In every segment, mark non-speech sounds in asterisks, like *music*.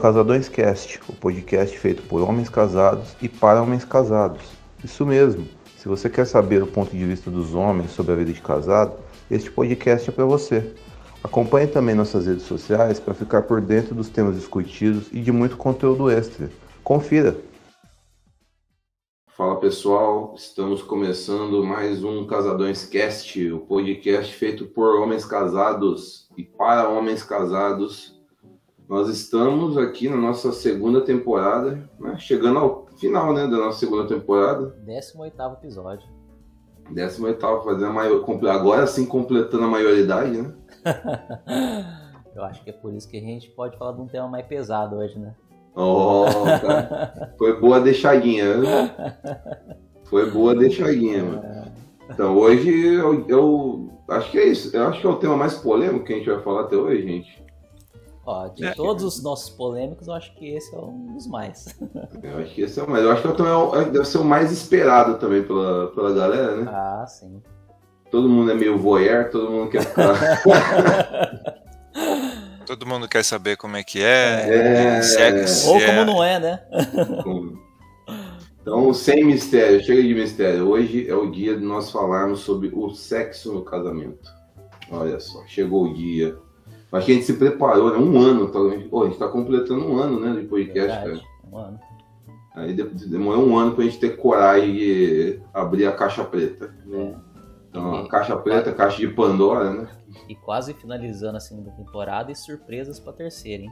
Este é Casadões Cast, o podcast feito por homens casados e para homens casados. Isso mesmo. Se você quer saber o ponto de vista dos homens sobre a vida de casado, este podcast é para você. Acompanhe também nossas redes sociais para ficar por dentro dos temas discutidos e de muito conteúdo extra. Confira! Fala pessoal, estamos começando mais um Casadões Cast, o podcast feito por homens casados e para homens casados. Nós estamos aqui na nossa segunda temporada, né? chegando ao final né, da nossa segunda temporada. 18 episódio. 18 fazendo a maior, agora sim completando a maioridade, né? *laughs* Eu acho que é por isso que a gente pode falar de um tema mais pesado hoje, né? Oh, cara. Foi boa deixadinha, né? Foi boa deixadinha, mano. Então hoje eu, eu, acho que é isso. Eu acho que é o tema mais polêmico que a gente vai falar até hoje, gente. Ó, de é. todos os nossos polêmicos, eu acho que esse é um dos mais. *laughs* Eu acho que esse é o mais. Eu acho que também deve ser o mais esperado também pela, pela galera, né? Ah, sim. Todo mundo é meio voyeur, todo mundo quer ficar. *laughs* todo mundo quer saber como é que é. é... Se é se Ou é... como não é, né? Então, sem mistério, chega de mistério. Hoje é o dia de nós falarmos sobre o sexo no casamento. Olha só, chegou o dia. Acho que a gente se preparou, né? Um ano. Tá? Pô, a gente está completando um ano, né? De podcast, Verdade, cara. Um ano. Aí demorou um ano para a gente ter coragem de abrir a caixa preta. É. Então, a caixa preta, caixa de Pandora, né? E quase finalizando a segunda temporada e surpresas pra terceira, hein?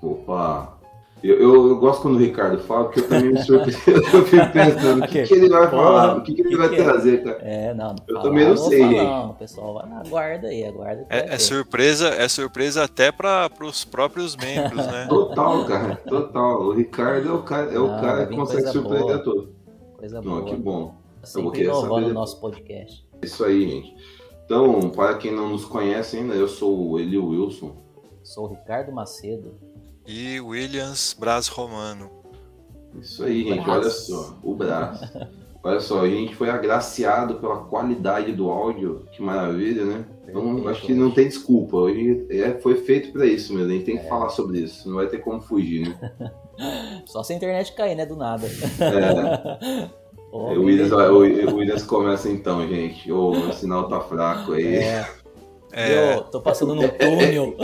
Opa! Eu, eu, eu, gosto quando o Ricardo fala, porque eu também me surpreendo. *laughs* eu fico pensando, o que, que, ele vai falar? O que, que ele vai que é? trazer, cara? É, não. não eu falar, também não, não sei. Não, o pessoal vai, aguarda aí, aguarda. É, é surpresa, é surpresa até para os próprios membros, né? *laughs* Total, cara, total. O Ricardo é o cara, é o não, cara que consegue surpreender a todos. Coisa boa. que bom. Tá sempre inovando o nosso podcast. Isso aí, gente. Então, para quem não nos conhece ainda, eu sou o Eli Wilson. Sou o Ricardo Macedo. E Williams Braz Romano. Isso aí, gente, olha só. O Braz. olha só, a gente foi agraciado pela qualidade do áudio. Que maravilha, né? Então, acho que não tem desculpa. Hoje é, foi feito para isso mesmo. A gente tem que é. falar sobre isso. Não vai ter como fugir, né? *laughs* Só se a internet cair, né? Do nada. É. *laughs* Oh, o, Williams, o, Williams começa então, gente. Oh, meu sinal tá fraco aí. É. *laughs* é. Eu tô passando no túnel.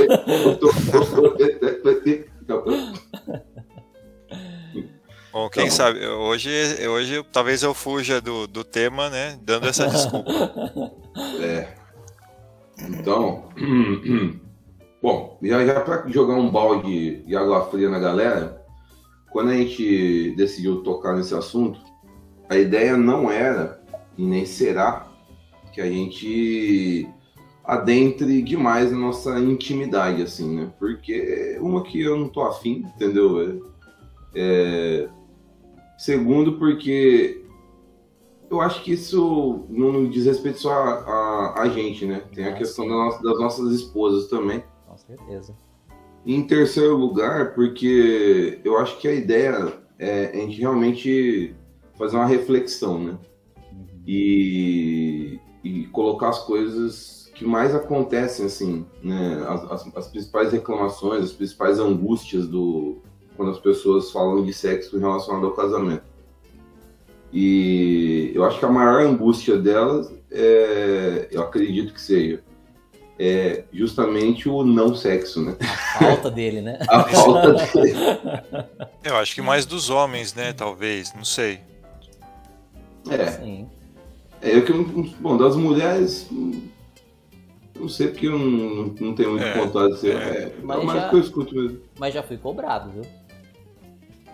Bom, quem então, sabe, hoje, hoje talvez eu fuja do, do tema, né? Dando essa desculpa. É. Então, *clears throat* bom, já, já para jogar um balde de água fria na galera, quando a gente decidiu tocar nesse assunto, a ideia não era e nem será que a gente adentre demais na nossa intimidade, assim, né? Porque uma que eu não tô afim, entendeu? É, é, segundo, porque eu acho que isso não diz respeito só a, a, a gente, né? Tem a ah, questão da nossa, das nossas esposas também. Com certeza. Em terceiro lugar, porque eu acho que a ideia é a gente realmente fazer uma reflexão, né? Uhum. E, e colocar as coisas que mais acontecem, assim, né? As, as, as, principais reclamações, as principais angústias do quando as pessoas falam de sexo relacionado ao casamento. E eu acho que a maior angústia delas é, eu acredito que seja, é justamente o não sexo, né? A falta dele, né? *laughs* A falta dele. Eu acho que mais dos homens, né? Talvez, não sei. É. Sim. É, eu que bom, das mulheres, não sei porque eu não, não tenho muito é, vontade de ser. É, é mas, mas já, que eu escuto mesmo. Mas já fui cobrado, viu?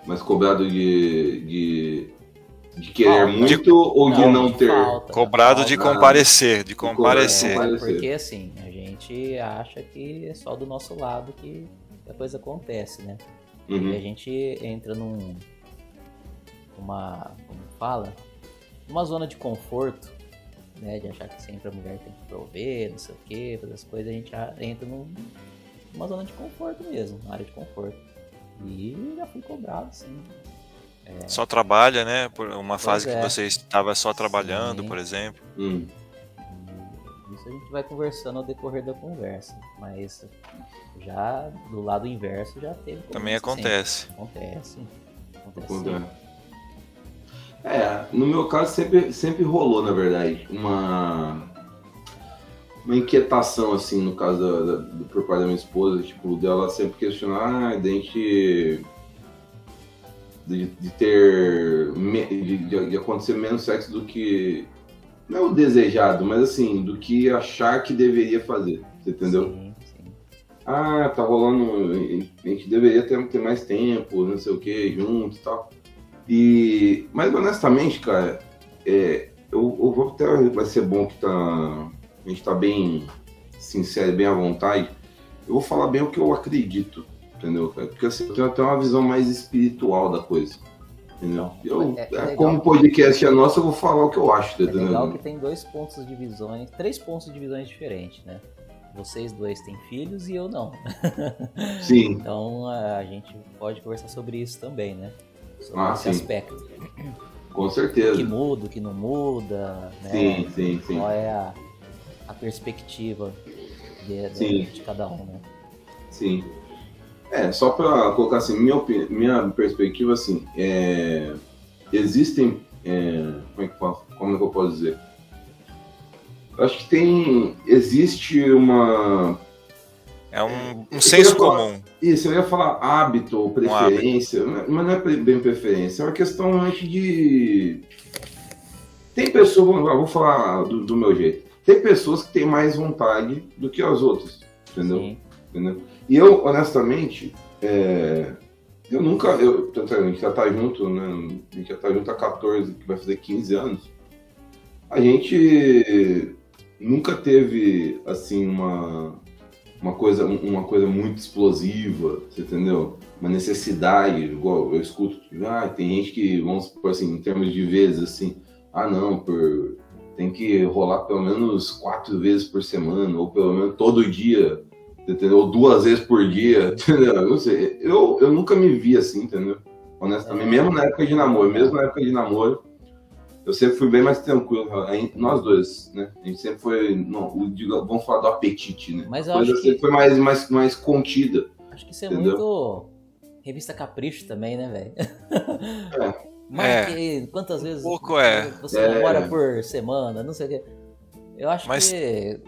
Mas cobrado de. de, de querer falta. muito de, ou não, de não ter? Falta, cobrado falta. de comparecer, de comparecer. É, porque assim, a gente acha que é só do nosso lado que a coisa acontece, né? Uhum. E a gente entra num. Uma. Como fala? uma zona de conforto, né? De achar que sempre a mulher tem que prover, não sei o que, fazer as coisas, a gente entra num, numa zona de conforto mesmo, uma área de conforto. E já fui cobrado, sim. É... Só trabalha, né? Por uma pois fase é. que você estava só trabalhando, sim. por exemplo. Hum. Isso a gente vai conversando ao decorrer da conversa. Mas já do lado inverso já teve. Também acontece. Acontece. Acontece. É, no meu caso sempre, sempre rolou, na verdade, uma, uma inquietação, assim, no caso da, da, por parte da minha esposa, tipo, dela sempre questionar, ah, de gente. De, de ter. De, de, acontecer menos sexo do que. Não é o desejado, mas assim, do que achar que deveria fazer. Você entendeu? Sim, sim. Ah, tá rolando. A gente deveria ter, ter mais tempo, não sei o que, junto e tal. E, mas honestamente, cara, é, eu, eu, vou até vai ser bom que tá, a gente tá bem sincero, bem à vontade. Eu vou falar bem o que eu acredito, entendeu? Porque assim, eu tenho até uma visão mais espiritual da coisa. Entendeu? Eu, é, é, é como o podcast é nosso, eu vou falar o que eu acho. É entendeu? legal que tem dois pontos de visões, três pontos de visões diferentes, né? Vocês dois têm filhos e eu não. *laughs* Sim. então a gente pode conversar sobre isso também, né? Sobre ah, esse sim. aspecto. Com certeza. O que muda, o que não muda, né? Sim, sim, sim. Qual é a, a perspectiva de, de, de, cada um, né? Sim. É, só para colocar assim, minha, minha perspectiva, assim, é, existem, é, como, é que, como é que eu posso dizer? Eu acho que tem, existe uma é um, um senso comum. Isso, eu ia falar hábito ou preferência, um hábito. mas não é bem preferência, é uma questão antes de. Tem pessoas, vou falar do, do, meu jeito, tem pessoas que têm mais vontade do que as outras, entendeu? entendeu? E eu, honestamente, é, eu nunca, eu, a gente já tá junto, né? A gente já tá junto há 14, que vai fazer 15 anos. A gente nunca teve, assim, uma uma coisa, uma coisa muito explosiva, você entendeu? Uma necessidade, igual eu escuto, ah, tem gente que, vamos supor assim, em termos de vezes, assim, ah não, por, tem que rolar pelo menos quatro vezes por semana, ou pelo menos todo dia, entendeu? Ou duas vezes por dia, *laughs* entendeu? Eu, não sei, eu, eu nunca me vi assim, entendeu? Honestamente, mesmo na época de namoro, mesmo na época de namoro, eu sempre fui bem mais tranquilo. Nós dois, né? A gente sempre foi. Não, o, vamos falar do apetite, né? Mas eu acho sempre que... foi mais, mais, mais contida. Acho que isso é entendeu? muito. Revista Capricho também, né, velho? É. *laughs* Mas é. quantas vezes um pouco é. você é. namora por semana, não sei o quê. Eu acho Mas... que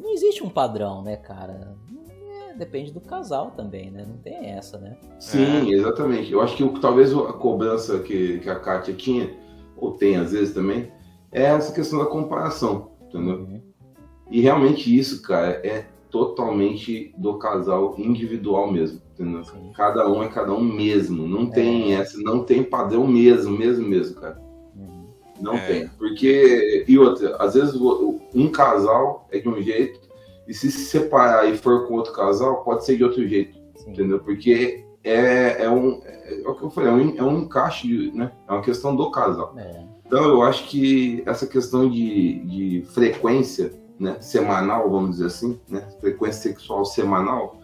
não existe um padrão, né, cara? É, depende do casal também, né? Não tem essa, né? Sim, é. exatamente. Eu acho que talvez a cobrança que, que a Kátia tinha ou tem às vezes também, é essa questão da comparação, entendeu? Uhum. E realmente isso, cara, é totalmente do casal individual mesmo, entendeu? Sim. Cada um é cada um mesmo, não tem é. essa, não tem padrão mesmo, mesmo, mesmo, cara. Uhum. Não é. tem, porque e outra, às vezes um casal é de um jeito e se se separar e for com outro casal pode ser de outro jeito, Sim. entendeu? Porque é, é, um, é, é, o que eu falei, é um, é um encaixe, né? É uma questão do casal. É. Então eu acho que essa questão de, de frequência, né, semanal, vamos dizer assim, né, frequência sexual semanal,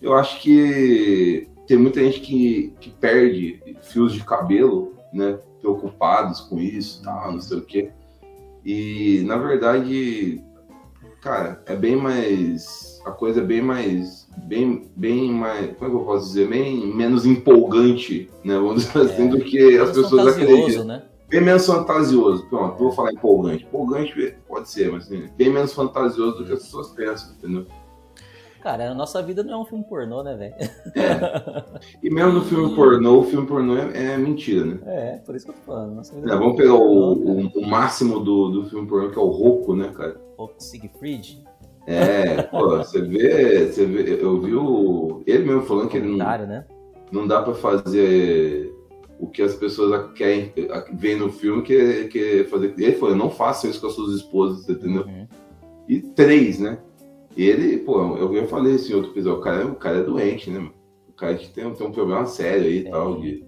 eu acho que tem muita gente que, que perde fios de cabelo, né, preocupados com isso, tal, não sei o quê. E na verdade, cara, é bem mais a coisa é bem mais bem, bem mais, como é que eu posso dizer, bem menos empolgante, né? Vamos dizer assim, é, do que as pessoas acreditam. Né? Bem menos fantasioso. Pronto, vou falar empolgante. Empolgante pode ser, mas assim, bem menos fantasioso do que as pessoas pensam, entendeu? Cara, a nossa vida não é um filme pornô, né, velho? É. E mesmo no *laughs* filme pornô, o filme pornô é, é mentira, né? É, por isso que eu tô falando. Nossa vida é, vamos pegar o, o, o, máximo do, do filme pornô, que é o Roku, né, cara? Roku Siegfried. É, pô, você vê, você vê, eu vi o, ele mesmo falando que ele não, né? não dá para fazer o que as pessoas querem ver no filme, que, que fazer. Ele falou, não façam isso com as suas esposas, entendeu? Uhum. E três, né? Ele, pô, eu, eu falei assim, outro episódio, o cara, o cara é doente, né? O cara tem, tem um problema sério aí e é. tal. De,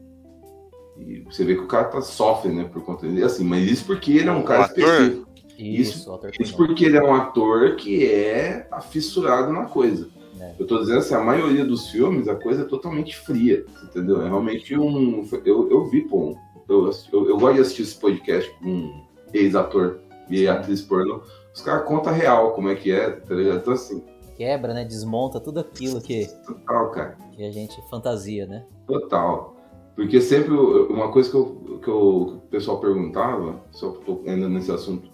e você vê que o cara tá, sofre, né, por conta dele. Assim, mas isso porque ele é um cara específico. Isso, isso, isso porque ele é um ator que é afissurado na coisa. É. Eu tô dizendo assim, a maioria dos filmes, a coisa é totalmente fria, entendeu? É realmente um... Eu, eu vi, pô, eu, eu, eu gosto de assistir esse podcast com um ex-ator e atriz pornô, os caras contam real como é que é, tá ligado? Então assim. Quebra, né? Desmonta tudo aquilo que. Total, cara. Que a gente fantasia, né? Total. Porque sempre uma coisa que, eu, que, eu, que o pessoal perguntava, só tô ainda nesse assunto,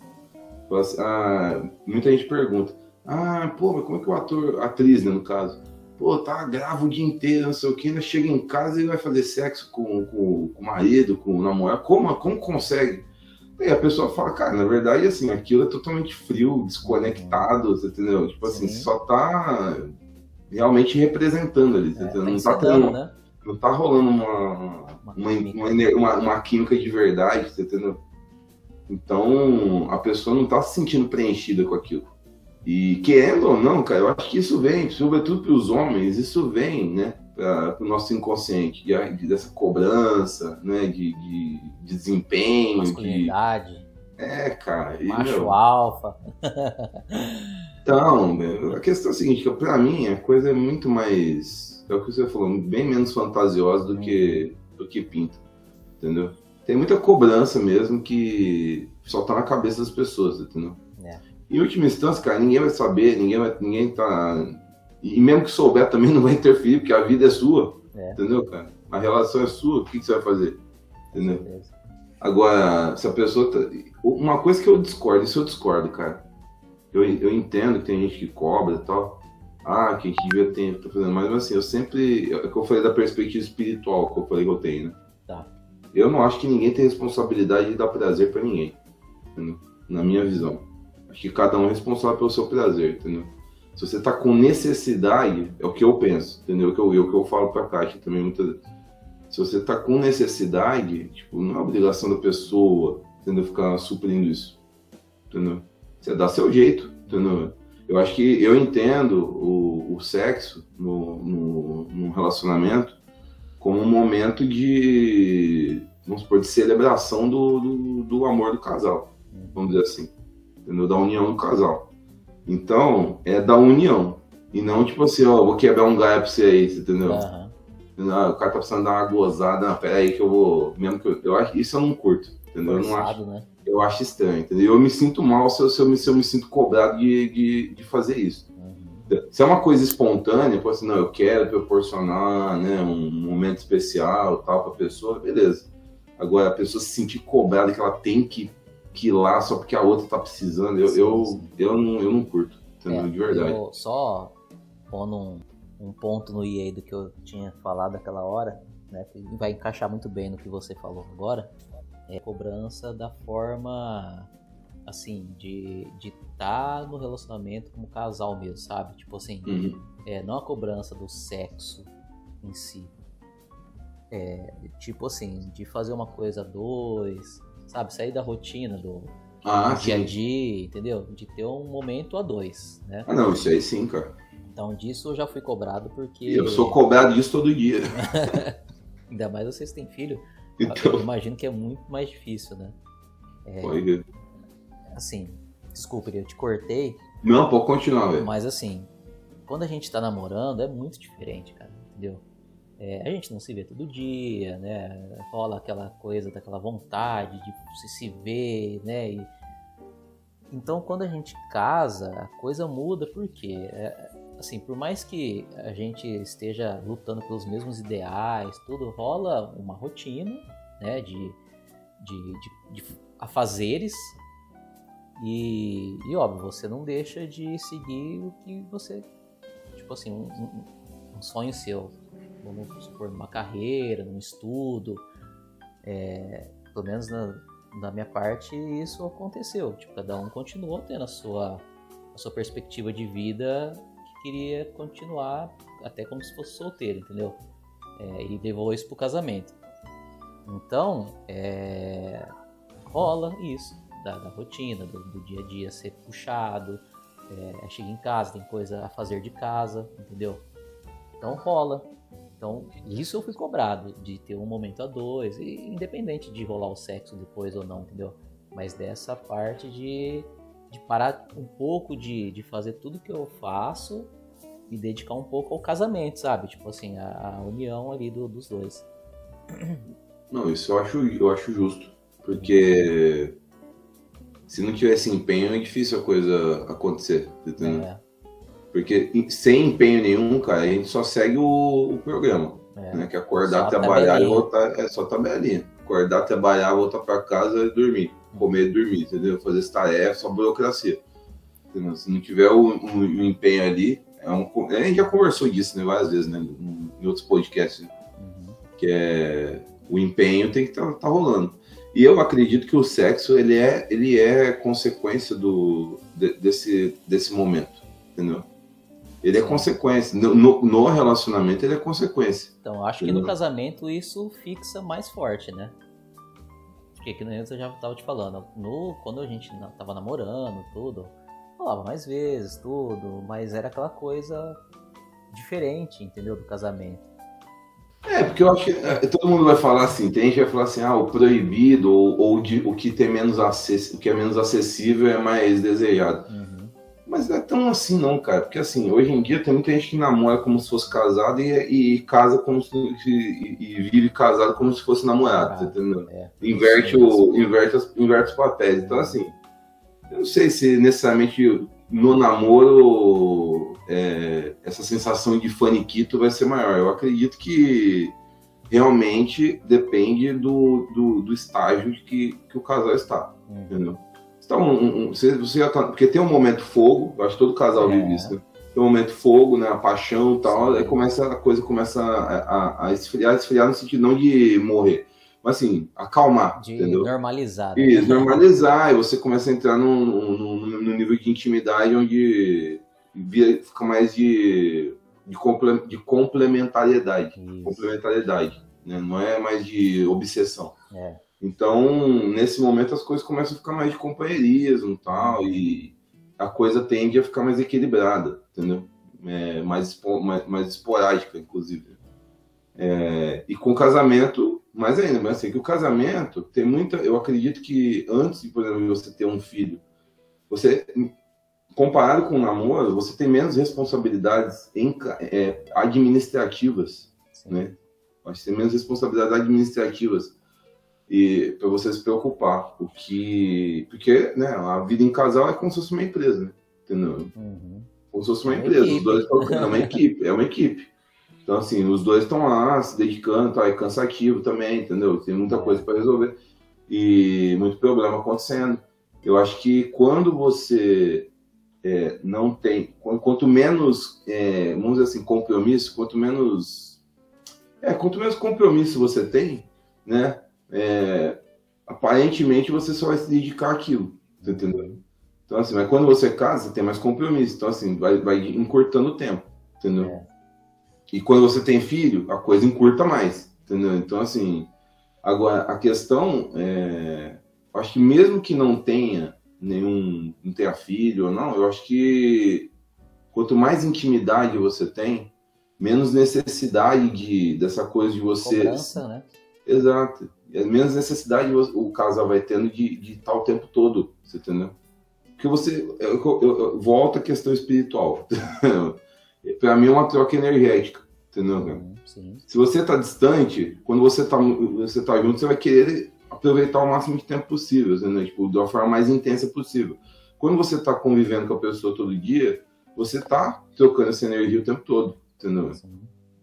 ah, muita gente pergunta, ah, pô, mas como é que o ator, atriz, né, no caso, pô, tá, grava o dia inteiro, não sei o que, ainda chega em casa e vai fazer sexo com, com, com o marido, com o namorado, como, como consegue? E a pessoa fala, cara, na verdade, assim, aquilo é totalmente frio, desconectado, você entendeu? Tipo assim, Sim. só tá realmente representando ali, é, entendeu? Não tá tendo, né? não tá rolando uma, uma, uma, uma, uma química de verdade, você entendeu? Então, a pessoa não tá se sentindo preenchida com aquilo. E querendo ou não, cara, eu acho que isso vem, sobretudo para os homens, isso vem, né? para o nosso inconsciente, de, de, dessa cobrança, né, de, de, de desempenho, Masculinidade. de... É, cara. E, Macho meu... alfa. então, a questão é a seguinte, que para mim a coisa é muito mais, é o que você falou, bem menos fantasiosa do que, do que pinta, entendeu? Tem muita cobrança mesmo que só tá na cabeça das pessoas, entendeu? É. Em última instância, cara, ninguém vai saber, ninguém vai, ninguém tá e mesmo que souber *laughs* também não vai interferir, porque a vida é sua. É. Entendeu, cara? A relação é sua, o que, que você vai fazer? Entendeu? Agora, se a pessoa. Tá... Uma coisa que eu discordo, isso eu discordo, cara. Eu, eu entendo que tem gente que cobra e tal. Ah, que devia ter, tá fazendo, mas assim, eu sempre. É que eu falei da perspectiva espiritual que eu falei que eu tenho, né? Tá. Eu não acho que ninguém tem responsabilidade de dar prazer para ninguém. Entendeu? Na minha visão. Acho que cada um é responsável pelo seu prazer, entendeu? Se você está com necessidade, é o que eu penso, entendeu? É o que eu, é que eu falo para a Caixa também muitas vezes. Se você está com necessidade, tipo, não é obrigação da pessoa, entendeu? Ficar suprindo isso, entendeu? Você dá seu jeito, entendeu? Eu acho que eu entendo o, o sexo no, no, no relacionamento como um momento de, vamos supor, de celebração do, do, do amor do casal, vamos dizer assim, entendeu? Da união do casal. Então, é da união. E não tipo assim, ó, vou quebrar um galho pra você aí, entendeu? Uhum. Não, o cara tá precisando dar uma gozada, não, pera aí que eu vou. Mesmo que eu, eu acho isso eu não curto, entendeu? Forçado, eu não acho. Né? Eu acho estranho, entendeu? Eu me sinto mal se eu, se eu, me, se eu me sinto cobrado de, de, de fazer isso. Se é uma coisa espontânea, tipo assim, não, eu quero proporcionar né, um momento especial tal pra pessoa, beleza. Agora, a pessoa se sentir cobrada que ela tem que que ir lá só porque a outra tá precisando, eu, sim, eu, sim. eu, não, eu não curto, entendeu? É, de verdade. Eu só pondo um, um ponto no aí do que eu tinha falado aquela hora, né? Que vai encaixar muito bem no que você falou agora. É a cobrança da forma assim, de estar tá no relacionamento como casal mesmo, sabe? Tipo assim, uhum. é, não a cobrança do sexo em si. É, tipo assim, de fazer uma coisa a dois, sabe? Sair da rotina do, ah, dia a dia, entendeu? De ter um momento a dois, né? Ah, não, isso aí sim, cara. Então disso eu já fui cobrado porque. Eu sou cobrado disso todo dia. *laughs* *laughs* Ainda mais vocês têm filho. Então... Eu imagino que é muito mais difícil, né? É... Assim, desculpa, eu te cortei. Não, pode continuar, velho. Mas assim, quando a gente tá namorando é muito diferente, cara, entendeu? É, a gente não se vê todo dia, né? Rola aquela coisa daquela vontade de se, se ver, né? E... Então, quando a gente casa, a coisa muda porque, é, assim, por mais que a gente esteja lutando pelos mesmos ideais, tudo rola uma rotina, né? De, de, de, de afazeres e, e, óbvio, você não deixa de seguir o que você, tipo assim, um, um, um sonho seu vamos supor, numa carreira, num estudo. É, pelo menos na, na minha parte, isso aconteceu. Tipo, cada um continuou tendo a sua, a sua perspectiva de vida que queria continuar até como se fosse solteiro, entendeu? É, e levou isso pro casamento. Então, é, rola isso, da, da rotina, do, do, dia a dia ser puxado. É, chega em casa, tem coisa a fazer de casa, entendeu? Então rola. Então, isso eu fui cobrado, de ter um momento a dois, e independente de rolar o sexo depois ou não, entendeu? Mas dessa parte de, de parar um pouco de, de fazer tudo que eu faço e dedicar um pouco ao casamento, sabe? Tipo assim, a, a união ali do, dos dois. Não, isso eu acho, eu acho justo, porque se não tiver esse empenho, é difícil a coisa acontecer. Entendeu? É. Porque sem empenho nenhum, cara, a gente só segue o, o programa. É. Né? Que é acordar, só trabalhar e voltar. É só tabelinha. Acordar, trabalhar, voltar para casa e dormir. Comer e dormir, entendeu? Fazer essa tarefa, só burocracia. Entendeu? Se não tiver o, o, o empenho ali, é um, a gente já conversou disso né, várias vezes, né? Em outros podcasts. Né? Uhum. Que é o empenho tem que estar tá, tá rolando. E eu acredito que o sexo ele é, ele é consequência do, de, desse, desse momento, entendeu? Ele é consequência. No, no, relacionamento, ele é consequência. Então, acho que no casamento isso fixa mais forte, né? Porque que nem eu já tava te falando. No, quando a gente tava namorando, tudo, falava mais vezes, tudo, mas era aquela coisa diferente, entendeu? Do casamento. É, porque eu acho que é, todo mundo vai falar assim, tem gente que vai falar assim, ah, o proibido ou, ou de, o que tem menos acess, o que é menos acessível é mais desejado. Uhum. Mas não é tão assim não, cara, porque assim, hoje em dia tem muita gente que namora como se fosse casado e, e casa como se e, e, vive casado como se fosse namorado, ah, entendeu? É. Inverte, o, inverte, inverte os papéis. Então assim, eu não sei se necessariamente no namoro é, essa sensação de faniquito vai ser maior. Eu acredito que realmente depende do, do, do estágio que, que o casal está, uhum. entendeu? Então, um, um, você, você já tá, porque tem um momento fogo, eu acho que todo casal é. vive isso, né? Tem um momento fogo, né? A paixão e tal, Sim. aí começa, a coisa começa a, a, a esfriar, esfriar no sentido não de morrer, mas assim, acalmar, de entendeu? normalizar. Né? Isso, normalizar, e você começa a entrar num, num, num nível de intimidade onde fica mais de, de, de complementariedade. Isso. Complementariedade, né? Não é mais de obsessão. É. Então, nesse momento, as coisas começam a ficar mais de companheirismo e tal, e a coisa tende a ficar mais equilibrada, entendeu? É, mais, mais, mais esporádica, inclusive. É, e com o casamento, mais ainda, mas assim, que o casamento tem muita. Eu acredito que antes, por exemplo, de você ter um filho, você, comparado com o namoro, você tem menos responsabilidades em, é, administrativas, Sim. né? Você tem menos responsabilidades administrativas e para você se preocupar, o que porque né, a vida em casal é como se fosse uma empresa, né? entendeu? Uhum. Como se fosse uma, é empresa, equipe. os dois estão é uma equipe, é uma equipe. Então, assim, os dois estão lá se dedicando, tá, é cansativo também, entendeu? Tem muita coisa para resolver e muito problema acontecendo. Eu acho que quando você é, não tem, quanto menos, é, vamos dizer assim, compromisso, quanto menos, é, quanto menos compromisso você tem, né? É, aparentemente você só vai se dedicar àquilo, entendeu? Então assim, mas quando você casa, você tem mais compromisso, então assim, vai, vai encurtando o tempo, entendeu? É. E quando você tem filho, a coisa encurta mais, entendeu? Então, assim, agora a questão é. Acho que mesmo que não tenha nenhum. não tenha filho ou não, eu acho que quanto mais intimidade você tem, menos necessidade de, dessa coisa de você. Cobrança, né? Exato. E menos necessidade o casal vai tendo de, de estar o tempo todo, você entendeu? Porque você. Eu, eu, eu volto à questão espiritual. *laughs* para mim é uma troca energética, entendeu, cara? Sim. Se você tá distante, quando você tá, você tá junto, você vai querer aproveitar o máximo de tempo possível, né? Tipo, da forma mais intensa possível. Quando você tá convivendo com a pessoa todo dia, você tá trocando essa energia o tempo todo, entendeu?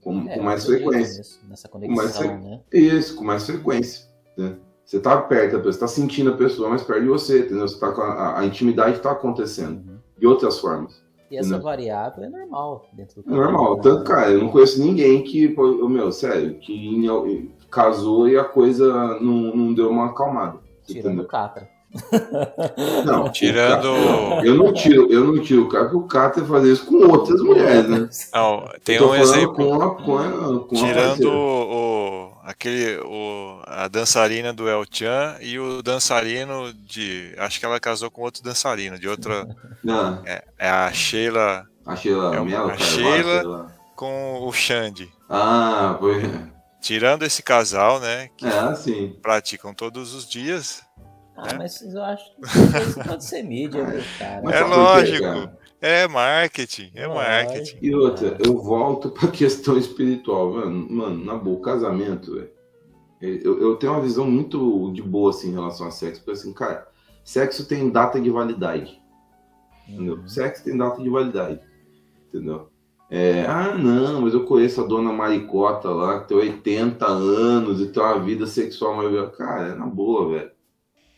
Com, é, com mais frequência. nessa conexão, com mais, né? Isso, com mais frequência, né? Você tá perto da pessoa, você tá sentindo a pessoa mais perto de você, entendeu? Você tá com a, a intimidade está acontecendo uhum. de outras formas. E essa variável é normal dentro do É normal. Tanto, cara, eu não conheço ninguém que, meu, sério, que casou e a coisa não, não deu uma acalmada. Tirando o Catra. Não, *laughs* tirando. eu não tiro, eu não tiro o cara, porque o Catra fazer isso com outras mulheres, né? Não, tem um exemplo. Com a, com a, com tirando o, aquele, o, a dançarina do El Chan e o dançarino de. Acho que ela casou com outro dançarino, de outra. Não. É, é a Sheila. A Sheila, é uma, a Sheila com o Xande. Ah, foi. Tirando esse casal, né? Que é, sim. praticam todos os dias. Ah, né? mas eu acho que isso pode ser mídia, *laughs* cara. É lógico. É marketing, é marketing. E outra, eu volto pra *laughs* questão espiritual, mano. Mano, na boa, casamento, velho. Eu, eu tenho uma visão muito de boa, assim, em relação a sexo. Porque, assim, cara, Sexo tem data de validade. Entendeu? Uhum. Sexo tem data de validade. Entendeu? É, ah, não, mas eu conheço a dona Maricota lá, que tem 80 anos e tem uma vida sexual mais. Cara, é na boa, velho.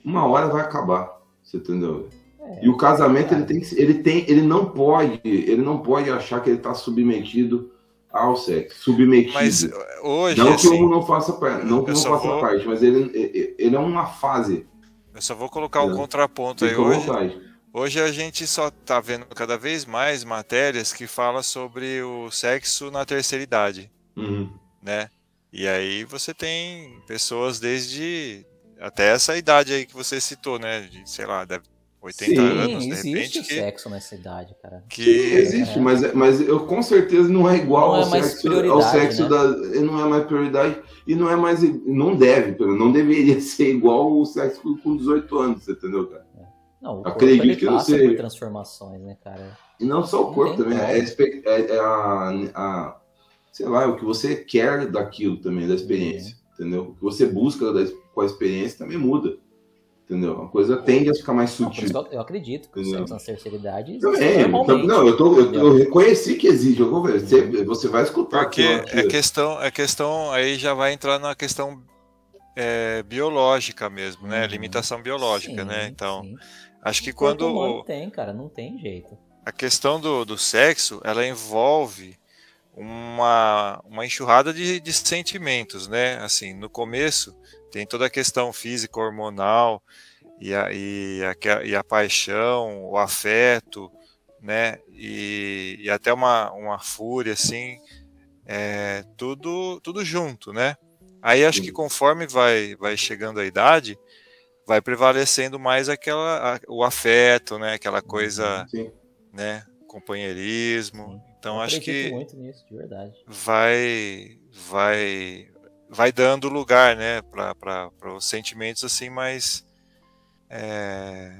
Uma hora vai acabar. Você entendeu? É, e o casamento, é. ele tem, ele tem, ele não pode, ele não pode achar que ele está submetido ao sexo, submetido. Mas hoje, não que assim, um não faça, não que não faça vou... parte, mas ele, ele é uma fase. Eu só vou colocar o um contraponto aí hoje. Vontade. Hoje a gente só está vendo cada vez mais matérias que falam sobre o sexo na terceira idade, uhum. né? E aí você tem pessoas desde até essa idade aí que você citou, né? De, sei lá, deve 80 Sim, anos, de existe repente. Que, sexo nessa idade, cara. Que Sim, existe, é. mas, mas eu com certeza não é igual não ao, é sexo, ao sexo né? da. Não é mais prioridade e não é mais. Não deve, não deveria *laughs* ser igual o sexo com 18 anos, você entendeu, cara? Não, o Acredito corpo, que passa você... por transformações, né, cara? E não só o corpo também, é, é, é, a, a, sei lá, o que você quer daquilo também, da experiência, uhum. entendeu? O que você busca da, com a experiência também muda, entendeu? A coisa tende a ficar mais sutil. Não, eu acredito que entendeu? o sexo na terceira idade também, então, não, eu, tô, eu, eu, reconheci que existe, eu vou ver, você, uhum. você vai escutar. Porque é questão, é questão, aí já vai entrar na questão é, biológica mesmo, né? Uhum. Limitação biológica, né? sim, né? Então, sim. Acho que quando. Não tem, cara, não tem jeito. A questão do, do sexo, ela envolve uma, uma enxurrada de, de sentimentos, né? Assim, no começo tem toda a questão física, hormonal, e a, e a, e a paixão, o afeto, né? E, e até uma, uma fúria, assim, é, tudo, tudo junto, né? Aí acho que conforme vai, vai chegando a idade, vai prevalecendo mais aquela a, o afeto, né? Aquela coisa, Sim. né? Companheirismo. Sim. Então Eu acho que muito nisso, de verdade. vai vai vai dando lugar, né? Para os sentimentos assim mais é,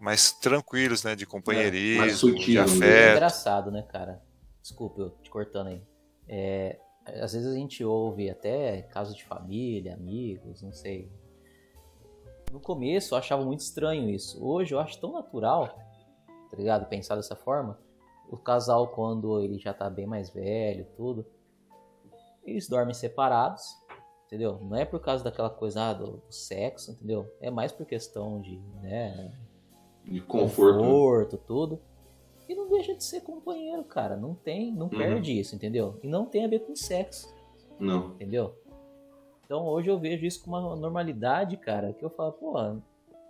mais tranquilos, né? De companheirismo, é, sutil, de né? afeto. É engraçado, né, cara? Desculpa, eu te cortando aí. É, às vezes a gente ouve até casos de família, amigos, não sei, no começo eu achava muito estranho isso. Hoje eu acho tão natural, tá ligado? Pensar dessa forma. O casal, quando ele já tá bem mais velho, tudo, eles dormem separados, entendeu? Não é por causa daquela coisa ah, do, sexo, entendeu? É mais por questão de, né? De conforto. conforto, tudo. E não deixa de ser companheiro, cara. Não tem, não uhum. perde isso, entendeu? E não tem a ver com sexo. Não. Entendeu? Então hoje eu vejo isso com uma normalidade, cara, que eu falo, pô,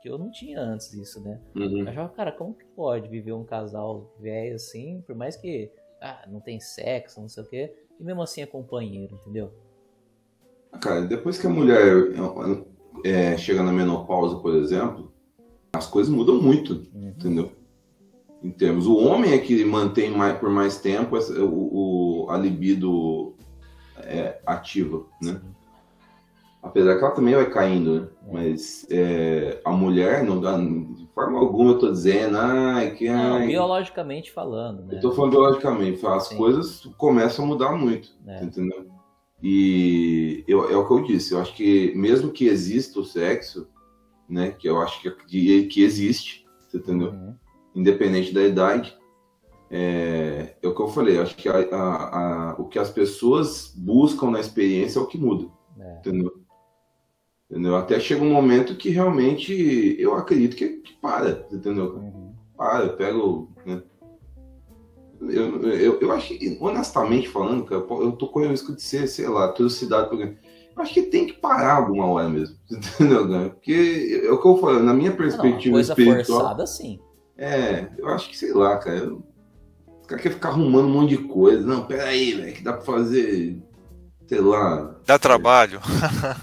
que eu não tinha antes isso, né? Uhum. Eu achava, cara, como que pode viver um casal velho assim, por mais que ah, não tem sexo, não sei o quê, e mesmo assim é companheiro, entendeu? Cara, depois que a mulher é, chega na menopausa, por exemplo, as coisas mudam muito, uhum. entendeu? Em termos, o homem é que mantém mais, por mais tempo o, o a libido é, ativa, né? Apesar que ela também vai caindo, né? É. Mas é, a mulher, não dá, de forma alguma eu tô dizendo, ai, que. Ai, não, biologicamente falando, né? Eu tô falando biologicamente, as Sim. coisas começam a mudar muito, é. entendeu? E eu, é o que eu disse, eu acho que mesmo que exista o sexo, né, que eu acho que, que existe, você entendeu? Uhum. Independente da idade, é, é, o que eu falei, acho que a, a, a, o que as pessoas buscam na experiência é o que muda, é. entendeu? Entendeu? Até chega um momento que realmente eu acredito que, que para, entendeu? Uhum. Para, eu pego. Né? Eu, eu, eu acho que, honestamente falando, cara, eu tô com o risco de ser, sei lá, porque eu acho que tem que parar alguma hora mesmo, *laughs* entendeu, cara? Porque é o que eu falo, na minha perspectiva Não, coisa espiritual. forçada, sim. É, eu acho que, sei lá, cara. Eu, os caras querem ficar arrumando um monte de coisa. Não, peraí, velho, que dá pra fazer sei lá. Dá trabalho.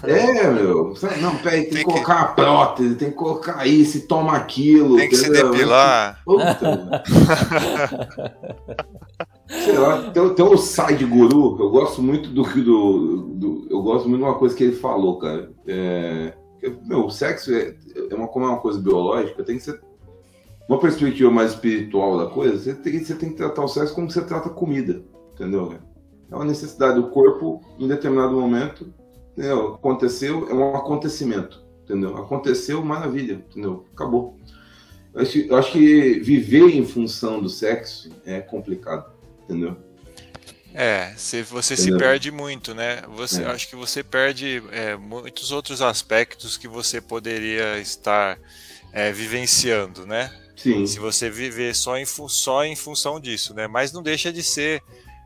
É, meu. Não, peraí, tem, tem que colocar a prótese, tem que colocar isso, toma aquilo. Tem que entendeu? se depilar. Puta. sei lá, tem, tem um side guru, eu gosto muito do que do, do, Eu gosto muito de uma coisa que ele falou, cara. É, meu, o sexo é, é uma, como é uma coisa biológica, tem que ser. Uma perspectiva mais espiritual da coisa, você tem, você tem que tratar o sexo como você trata a comida, entendeu? É uma necessidade do corpo em determinado momento. Entendeu? Aconteceu, é um acontecimento. entendeu? Aconteceu, maravilha, entendeu? Acabou. Eu acho, eu acho que viver em função do sexo é complicado, entendeu? É, se você Entendeu? se perde muito, né? Você, é. Acho que você perde é, muitos outros aspectos que você poderia estar é, vivenciando, né? Sim. Se você viver só em, só em função disso, né? Mas não deixa de ser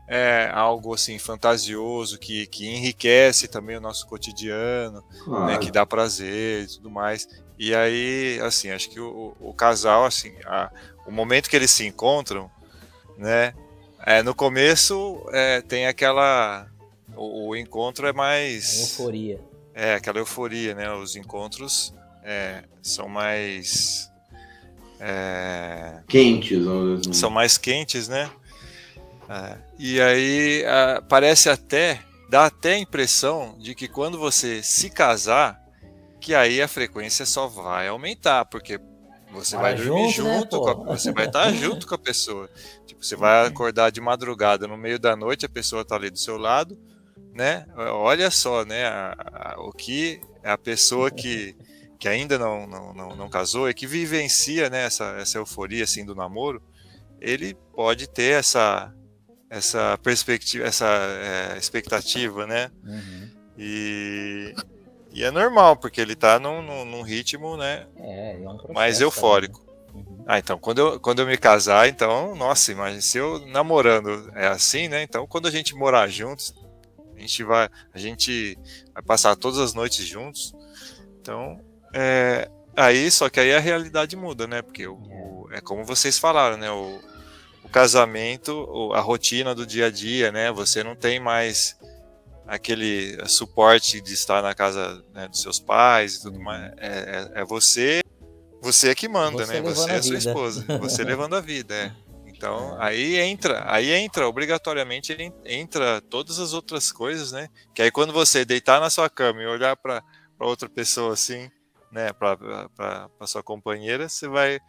é, algo assim fantasioso que, que enriquece também o nosso cotidiano, né? claro. né? Que dá prazer e tudo mais. E aí, assim, acho que o, o casal, assim, a, o momento que eles se encontram, né? É, no começo é, tem aquela. O, o, encontro é mais. euforia. É, aquela euforia, né? Os encontros é, são mais. É, quentes, assim. São mais quentes, né? É, e aí parece até. dá até a impressão de que quando você se casar, que aí a frequência só vai aumentar, porque você vai, vai dormir junto, né, junto né, a, você vai estar junto com a pessoa. Tipo, você vai acordar de madrugada, no meio da noite, a pessoa está ali do seu lado, né? Olha só, né? A, a, o que a pessoa que, que ainda não, não, não, não, casou e que vivencia né, essa, essa euforia assim do namoro, ele pode ter essa essa perspectiva, essa é, expectativa, né? Uhum. E e é normal, porque ele tá num, num, num ritmo, né? É, é um mais eufórico. Uhum. Ah, então, quando eu, quando eu me casar, então, nossa, imagina, se eu namorando é assim, né? Então, quando a gente morar juntos, a gente vai, a gente vai passar todas as noites juntos. Então, é, aí, só que aí a realidade muda, né? Porque o, o, é como vocês falaram, né? O, o casamento, a rotina do dia a dia, né? Você não tem mais aquele suporte de estar na casa né, dos seus pais e tudo mais. É, é, é você, você é que manda, você né? Você é a sua esposa, você *laughs* levando a vida, é. Então é. aí entra, aí entra obrigatoriamente entra todas as outras coisas, né? Que aí quando você deitar na sua cama e olhar para outra pessoa assim, né? Para sua companheira, você vai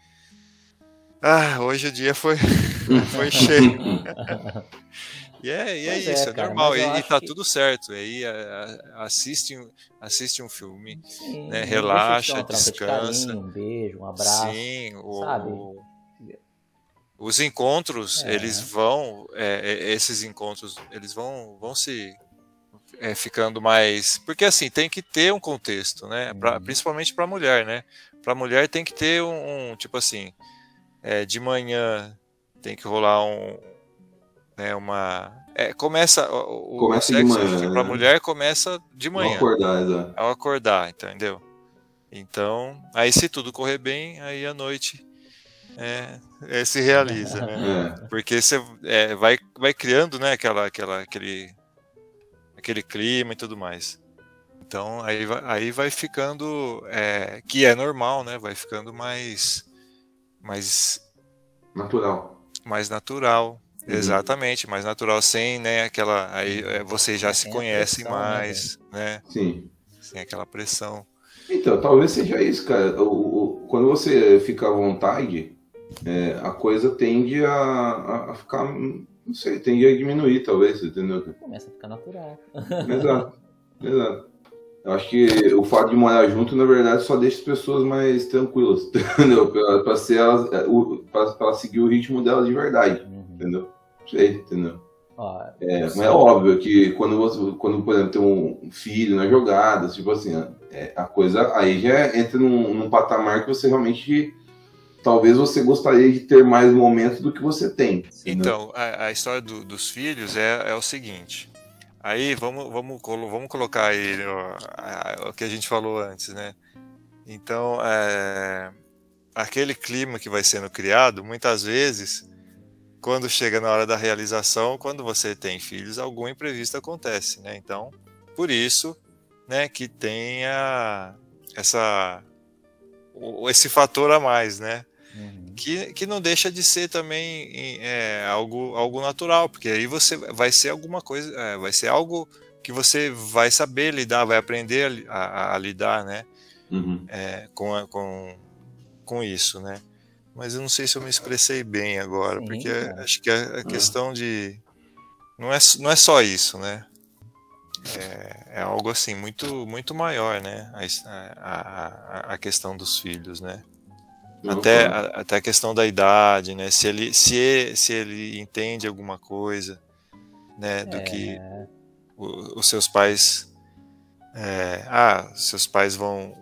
ah, hoje o dia foi, *laughs* foi cheio. E é, e é isso, é, é normal, e, tá que... tudo certo. Aí assiste, assiste um filme, Sim, né, relaxa, descansa. Carinho, um beijo, um abraço. Sim, o, os encontros, é. eles vão, é, é, esses encontros, eles vão, vão se é, ficando mais. Porque assim, tem que ter um contexto, né? Pra, uhum. Principalmente para mulher, né? Para mulher tem que ter um, um tipo assim, é, de manhã tem que rolar um, né, uma é, começa o, começa o sexo para né? mulher começa de manhã. Ao acordar, exato. Ao acordar, entendeu? Então, aí se tudo correr bem, aí à noite é, é, se realiza, né? *laughs* É. Porque você é, vai, vai criando, né, aquela, aquela, aquele, aquele clima e tudo mais. Então, aí vai, aí vai ficando, é, que é normal, né? Vai ficando mais, mais natural, mais natural, Uhum. Exatamente, mais natural, sem né, aquela. Aí é, vocês já se conhecem pressão, né, mais, né? Sim. Sem aquela pressão. Então, talvez seja isso, cara. O, o quando você fica à vontade, é, a coisa tende a, a, ficar. Não sei, tende a diminuir, talvez, entendeu? Começa a ficar natural. Exato, exato. Eu acho que o fato de morar junto, na verdade, só deixa as pessoas mais tranquilas, *laughs* entendeu? Para ser elas, é, para seguir o ritmo delas de verdade, uhum. entendeu? sei, entendeu? É, mas é óbvio que quando você, quando, por exemplo, tem um filho na jogada, tipo assim, é, a coisa aí já entra num, num, patamar que você realmente talvez você gostaria de ter mais momentos do que você tem. Então, a, a, história do, dos filhos é, é o seguinte. Aí vamos, vamos, vamos colocar aí o, o que a gente falou antes, né? Então, é, aquele clima que vai sendo criado, muitas vezes quando chega na hora da realização, quando você tem filhos, algum imprevisto acontece, né? Então, por isso, né, que tenha essa esse fator a mais, né? Uhum. Que, que não deixa de ser também é, algo, algo natural, porque aí você vai ser alguma coisa, é, vai ser algo que você vai saber lidar, vai aprender a, a, a lidar, né? Uhum. É, com, com, com isso, né? mas eu não sei se eu me expressei bem agora, Sim, porque acho que a, a, questão de. Não é, não é só isso, né? é, é, algo assim muito muito maior, né? A, a, a questão dos filhos, né? Até, a, até a questão da idade, né? Se ele, se, se ele entende alguma coisa, né? Do é... que o, os seus pais. É, ah, seus pais vão.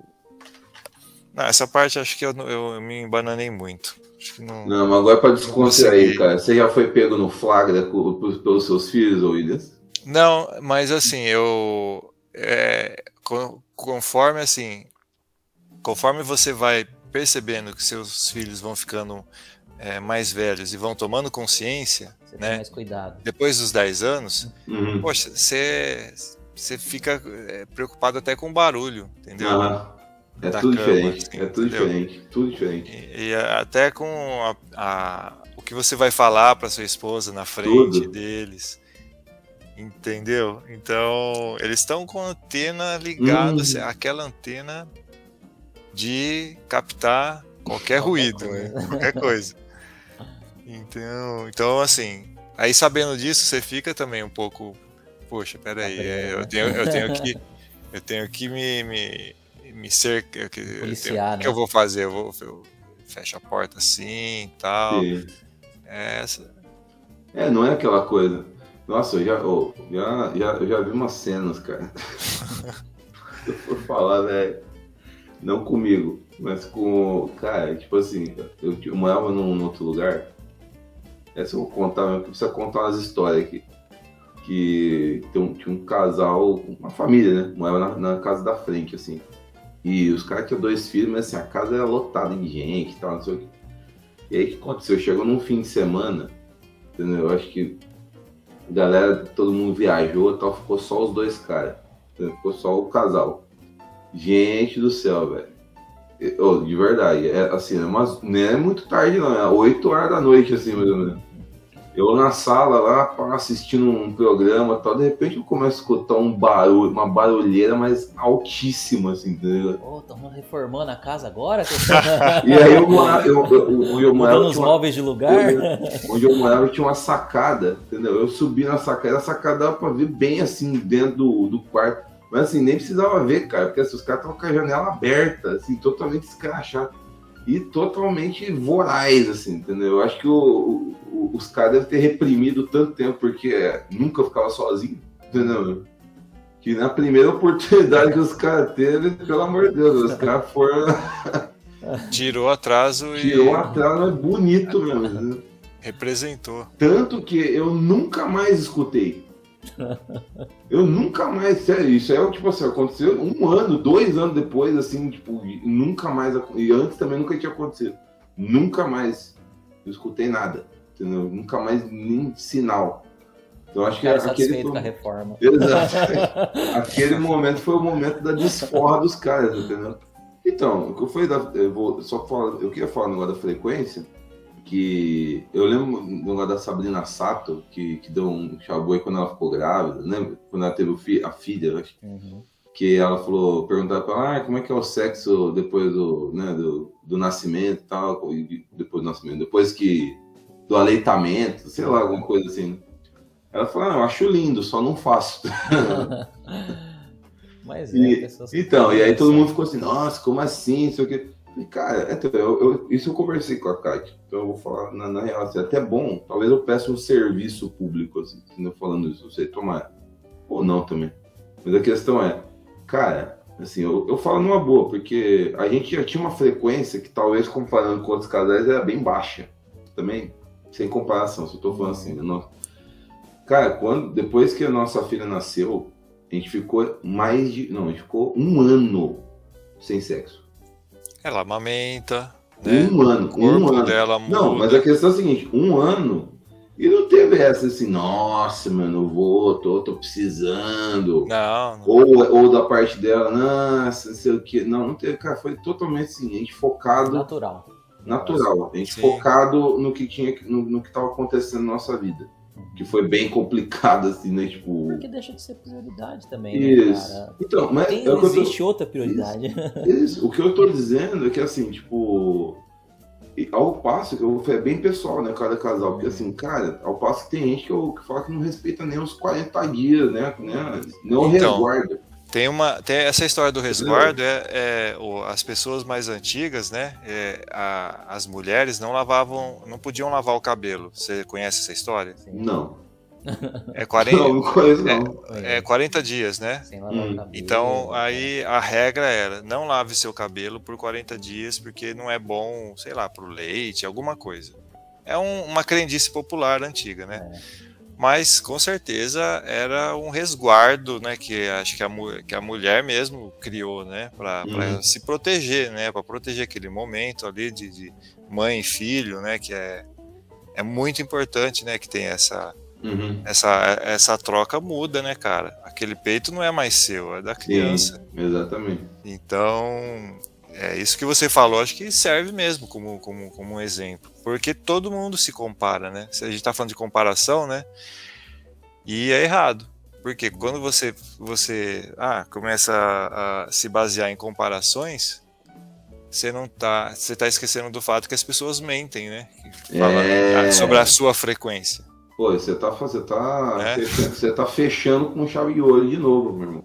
Não, essa parte acho que eu, eu, eu me embananei muito. não, não, mas agora para descontrair, cara. Você já foi pego no flagra pelos seus filhos, Williams? Não, mas assim, eu. É, conforme assim. Conforme você vai percebendo que seus filhos vão ficando é, mais velhos e vão tomando consciência, você né? mais cuidado. Depois dos 10 anos, uhum. poxa, você, você fica é, preocupado até com o barulho, entendeu? É tudo cama, diferente, assim, é tudo entendeu? diferente, tudo diferente. E, e até com a, a, o que você vai falar para sua esposa na frente tudo. deles. Entendeu? Então, eles estão com a antena ligada, uhum. Assim, aquela antena de captar qualquer ruído, né? qualquer coisa. Então, então, assim, aí sabendo disso, você fica também um pouco, poxa, peraí, é, eu tenho, eu tenho que, *laughs* eu tenho que me, me, me eu, né? o que eu né? vou fazer? Eu vou, eu fecho a porta assim, tal. Sim. É essa. É, não é aquela coisa. Nossa, eu já, oh, já, já, eu já vi umas cenas, cara. Se eu for falar, velho. Não comigo, mas com. Cara, tipo assim, eu, eu morava num, num outro lugar. Essa eu vou contar, eu preciso contar umas histórias aqui. Que tem um, tinha um casal, uma família, né? Morava na, na casa da frente, assim. E os caras tinham dois filhos, mas assim, a casa era lotada de gente e tal, não sei o quê. E aí o que aconteceu? Chegou num fim de semana, entendeu? Eu acho que a galera, todo mundo viajou e tal, ficou só os dois caras. Ficou só o casal. Gente do céu, velho. Oh, de verdade, é assim, é umas, não é muito tarde não, é 8 horas da noite, assim, mais ou menos. Eu na sala lá, assistindo um programa tal, de repente eu começo a escutar um barulho, uma barulheira, mas altíssima, assim, entendeu? Pô, estão reformando a casa agora? *laughs* e aí eu morava, eu, eu, eu, morava. os móveis de lugar? onde eu morava tinha uma sacada, entendeu? Eu subi na sacada, a sacada dava pra ver bem assim dentro do, do quarto. Mas assim, nem precisava ver, cara, porque assim, os caras estavam com a janela aberta, assim, totalmente escrachado. E totalmente voraz, assim, entendeu? Eu acho que o, o, os caras devem ter reprimido tanto tempo, porque nunca ficava sozinho, entendeu? Que na primeira oportunidade que os caras teve, pelo amor de Deus, os caras foram. Tirou atraso e. Tirou atraso, é bonito mesmo. Representou. Tanto que eu nunca mais escutei. *laughs* Eu nunca mais, sério, isso é tipo assim, aconteceu um ano, dois anos depois, assim, tipo, nunca mais, e antes também nunca tinha acontecido. Nunca mais eu escutei nada, entendeu? Nunca mais nem sinal. Então acho que é aquele. A reforma. *laughs* Exato. aquele momento foi o momento da desforra dos caras, entendeu? Então, o que eu falei da. Eu vou só falar. Eu queria falar no negócio da frequência que eu lembro do negócio da Sabrina Sato, que, que deu um chaboi quando ela ficou grávida, lembra? Quando ela teve fi, a filha, acho. Uhum. Que ela falou, perguntaram pra ela, ah, como é que é o sexo depois do, né, do, do nascimento e tal, depois do nascimento, depois que, do aleitamento, sei lá, alguma coisa assim. Ela falou, ah, eu acho lindo, só não faço. *laughs* Mas é, e, então, e aí todo mundo ficou assim, nossa, como assim, sei o que. E, cara, é, eu, eu, isso eu conversei com a Kate. Então eu vou falar, na, na real, assim, até bom, talvez eu peça um serviço público, assim, falando isso, você tomar. Ou não também. Mas a questão é, cara, assim, eu, eu falo numa boa, porque a gente já tinha uma frequência que talvez comparando com outros casais era bem baixa. Também, sem comparação, se eu tô falando assim, não. Cara, quando, depois que a nossa filha nasceu, a gente ficou mais de. Não, a gente ficou um ano sem sexo. Ela amamenta, né? Um ano, o corpo um ano. dela muda. Não, mas a questão é a seguinte, um ano e não teve essa assim, nossa, mano, eu vou, tô, tô precisando. Não, não. Ou, ou da parte dela, nossa, não sei o que. Não, não teve, cara, foi totalmente assim, a gente focado. Natural. Natural. A gente Sim. focado no que tinha, no, no que estava acontecendo na nossa vida que foi bem complicado, assim, né? Tipo. Porque deixa de ser prioridade também, né, Isso. né, cara? Então, mas. Tem, é existe tô... outra prioridade. Isso. Isso. O que eu tô dizendo é que, assim, tipo. Ao passo, eu, é bem pessoal, né, cada casal, porque assim, cara, ao passo que tem gente que, eu, que fala que não respeita nem os 40 dias, né, né não então, resguarda. Tem uma, tem essa história do resguardo é, é as pessoas mais antigas, né? É, a, as mulheres não lavavam, não podiam lavar o cabelo. Você conhece essa história? Não. *laughs* É 40, não, não conheço, não. É, é 40 dias, né? Hum. Então aí a regra era não lave seu cabelo por 40 dias porque não é bom, sei lá, para o leite, alguma coisa. É um, uma crendice popular antiga, né? É mas com certeza era um resguardo, né, que acho que a, que a mulher mesmo criou, né, para uhum. se proteger, né, para proteger aquele momento ali de, de, mãe e filho, né, que é, é muito importante, né, que tem essa uhum. essa essa troca muda, né, cara? Aquele peito não é mais seu, é da criança. Sim, exatamente. Então é isso que você falou, acho que serve mesmo como, como, como um exemplo. Porque todo mundo se compara, né? Se a gente está falando de comparação, né? E é errado. Porque quando você, você ah, começa a, a se basear em comparações, você não tá. Você tá esquecendo do fato que as pessoas mentem, né? Fala é... sobre a sua frequência. Pô, você tá, você tá, é? você tá fechando com chave de ouro de novo, meu irmão.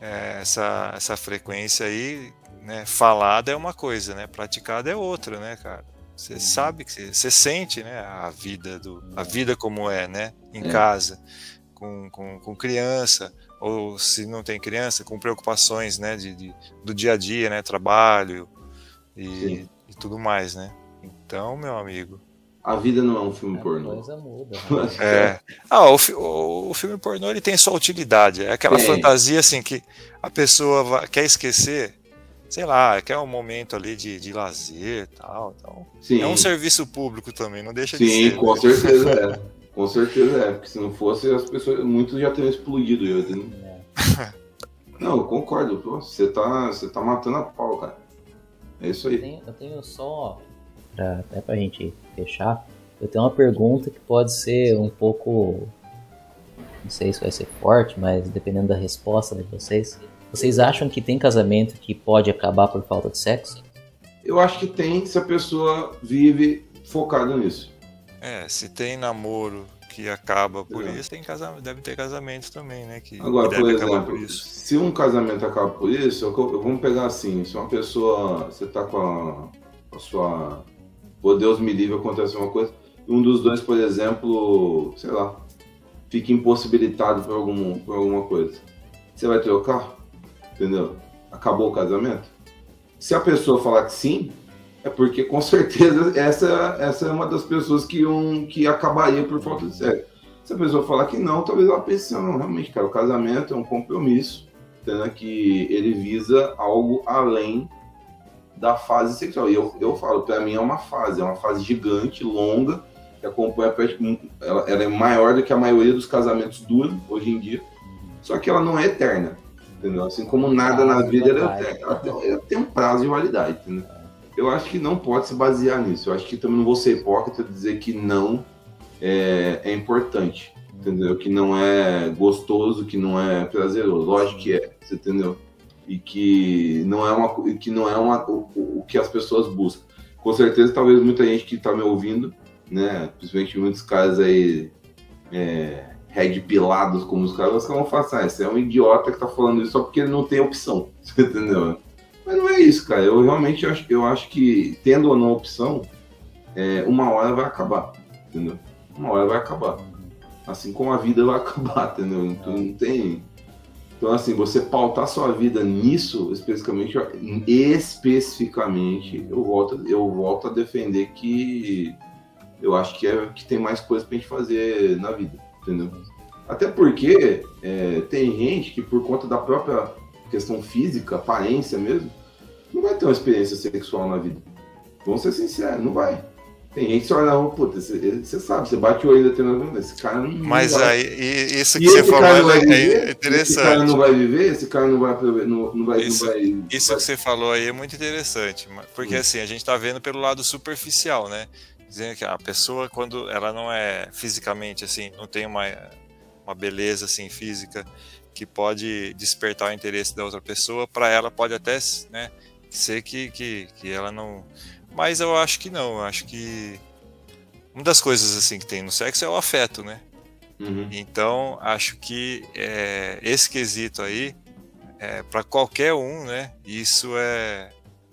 É, essa, essa frequência aí né? Falada é uma coisa, né? Praticada é outra, né, cara? Você uhum. sabe que você, sente, né? A vida do, a vida como é, né? Em é. casa, com, com, com, criança ou se não tem criança, com preocupações, né? De, de do dia a dia, né? Trabalho e, e, tudo mais, né? Então, meu amigo. A vida não é um filme pornô. Coisa muda. Né? *laughs* É. Ah, o, o, o, filme pornô ele tem sua utilidade. É aquela fantasia assim que a pessoa vai, quer esquecer sei lá, quer um momento ali de, de lazer tal, tal. Sim. É um serviço público também, não deixa Sim, de ser. Sim, com né? certeza é. Com certeza é, porque se não fosse, as pessoas, muitos já teriam explodido. Eu, né? Não, eu concordo, você tá, você tá matando a pau, cara. É isso aí. Eu tenho, eu tenho só, pra, até pra gente fechar, eu tenho uma pergunta que pode ser um pouco, não sei se vai ser forte, mas dependendo da resposta de vocês, vocês acham que tem casamento que pode acabar por falta de sexo? Eu acho que tem se a pessoa vive focada nisso. É, se tem namoro que acaba por é. isso, tem casamento, deve ter casamento também, né? Que Agora, por exemplo, por se um casamento acaba por isso, eu, eu, vamos pegar assim, se uma pessoa, você tá com a, a sua, por Deus me livre, acontece uma coisa, um dos dois, por exemplo, sei lá, fica impossibilitado por, algum, por alguma coisa. Você vai trocar? Entendeu? Acabou o casamento? Se a pessoa falar que sim, é porque com *laughs* certeza essa, essa é uma das pessoas que, um, que acabaria por falta de sexo. Se a pessoa falar que não, talvez ela pense, não, realmente, cara, o casamento é um compromisso, entendeu? que ele visa algo além da fase sexual. E eu, eu falo, para mim é uma fase, é uma fase gigante, longa, que acompanha ela, ela é maior do que a maioria dos casamentos duram hoje em dia, só que ela não é eterna. Entendeu? Assim como nada na vida, ela, ela, ela, tem um prazo de validade. Entendeu? Eu acho que não pode se basear nisso. Eu acho que também não vou ser hipócrita dizer que não é, é importante. Entendeu? Que não é gostoso, que não é prazeroso. Lógico que é, você entendeu? E que não é uma que não é uma, o, o que as pessoas buscam. Com certeza, talvez muita gente que está me ouvindo, né? Principalmente muitos casos aí é, red pilados como os caras, vão falar assim, ah, é um idiota que tá falando isso só porque ele não tem opção, *laughs* entendeu? Mas não é isso, cara. Eu realmente acho, eu acho que, tendo ou não opção, é, uma hora vai acabar, entendeu? Uma hora vai acabar. Assim como a vida vai *laughs* acabar, entendeu? Então não tem... Então, assim, você pautar sua vida nisso, especificamente, especificamente, eu volto, eu volto a defender que eu acho que, é, que tem mais coisas pra gente fazer na vida entendeu? Até porque é, tem gente que, por conta da própria questão física, aparência mesmo, não vai ter uma experiência sexual na vida. Vamos ser sinceros, não vai. Tem gente que olha, oh, puta, você sabe, você bate o olho determinado, esse cara não Mas vai. aí, isso que e você falou é, é, interessante. Esse cara não vai viver, esse cara não vai. Não, não vai isso não vai, isso vai... que você falou aí é muito interessante, porque hum. assim, a gente tá vendo pelo lado superficial, né? Dizendo que a pessoa quando ela não é fisicamente assim, não tem uma uma beleza assim física que pode despertar o interesse da outra pessoa, para ela pode até, né, ser que, que, que ela não Mas eu acho que não, eu acho que uma das coisas assim que tem no sexo é o afeto, né? Uhum. Então acho que é, esse quesito aí é, para qualquer um, né? Isso é